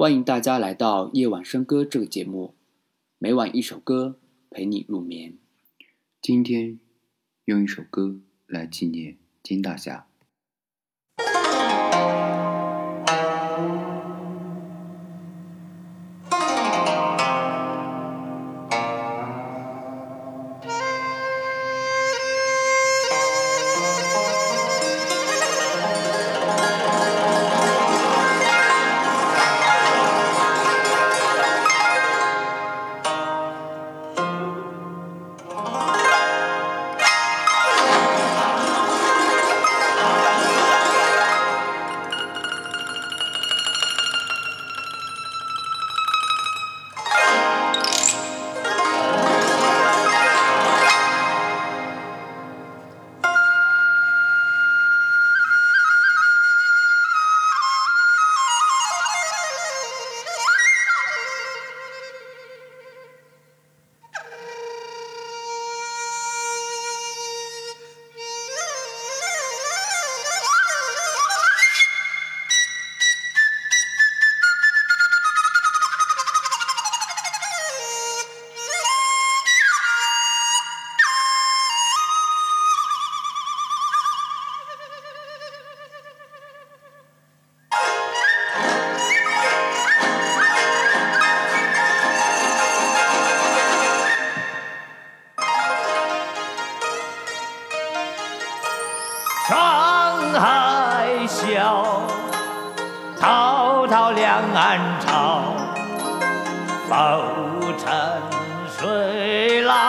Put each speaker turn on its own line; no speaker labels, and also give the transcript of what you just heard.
欢迎大家来到夜晚笙歌这个节目，每晚一首歌陪你入眠。今天用一首歌来纪念金大侠。
沧海笑，滔滔两岸潮，浮沉水浪